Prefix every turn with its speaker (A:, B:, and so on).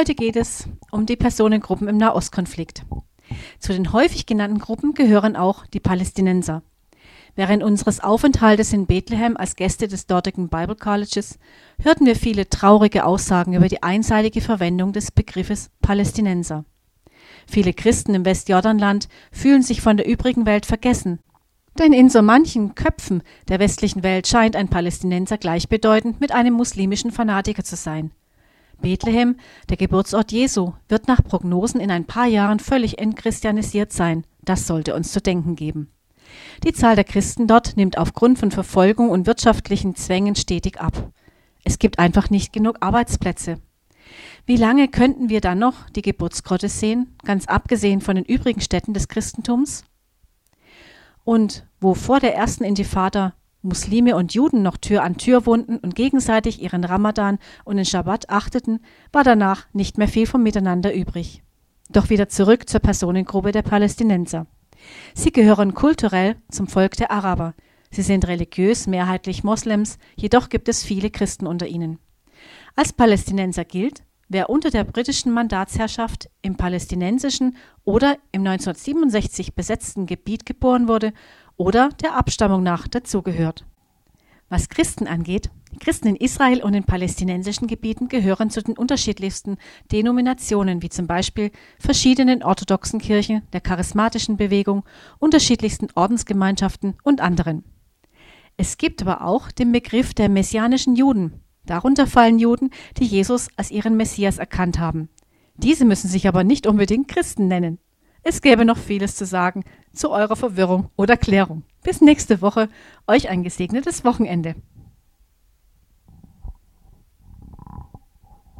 A: Heute geht es um die Personengruppen im Nahostkonflikt. Zu den häufig genannten Gruppen gehören auch die Palästinenser. Während unseres Aufenthaltes in Bethlehem als Gäste des dortigen Bible Colleges hörten wir viele traurige Aussagen über die einseitige Verwendung des Begriffes Palästinenser. Viele Christen im Westjordanland fühlen sich von der übrigen Welt vergessen. Denn in so manchen Köpfen der westlichen Welt scheint ein Palästinenser gleichbedeutend mit einem muslimischen Fanatiker zu sein. Bethlehem, der Geburtsort Jesu, wird nach Prognosen in ein paar Jahren völlig entchristianisiert sein. Das sollte uns zu denken geben. Die Zahl der Christen dort nimmt aufgrund von Verfolgung und wirtschaftlichen Zwängen stetig ab. Es gibt einfach nicht genug Arbeitsplätze. Wie lange könnten wir dann noch die Geburtsgrotte sehen, ganz abgesehen von den übrigen Städten des Christentums? Und wo vor der ersten Intifada Muslime und Juden noch Tür an Tür wohnten und gegenseitig ihren Ramadan und den Schabbat achteten, war danach nicht mehr viel vom Miteinander übrig. Doch wieder zurück zur Personengruppe der Palästinenser. Sie gehören kulturell zum Volk der Araber. Sie sind religiös mehrheitlich Moslems, jedoch gibt es viele Christen unter ihnen. Als Palästinenser gilt, wer unter der britischen Mandatsherrschaft im palästinensischen oder im 1967 besetzten Gebiet geboren wurde oder der Abstammung nach dazugehört. Was Christen angeht, Christen in Israel und in palästinensischen Gebieten gehören zu den unterschiedlichsten Denominationen, wie zum Beispiel verschiedenen orthodoxen Kirchen, der charismatischen Bewegung, unterschiedlichsten Ordensgemeinschaften und anderen. Es gibt aber auch den Begriff der messianischen Juden. Darunter fallen Juden, die Jesus als ihren Messias erkannt haben. Diese müssen sich aber nicht unbedingt Christen nennen. Es gäbe noch vieles zu sagen zu eurer Verwirrung oder Klärung. Bis nächste Woche, euch ein gesegnetes Wochenende.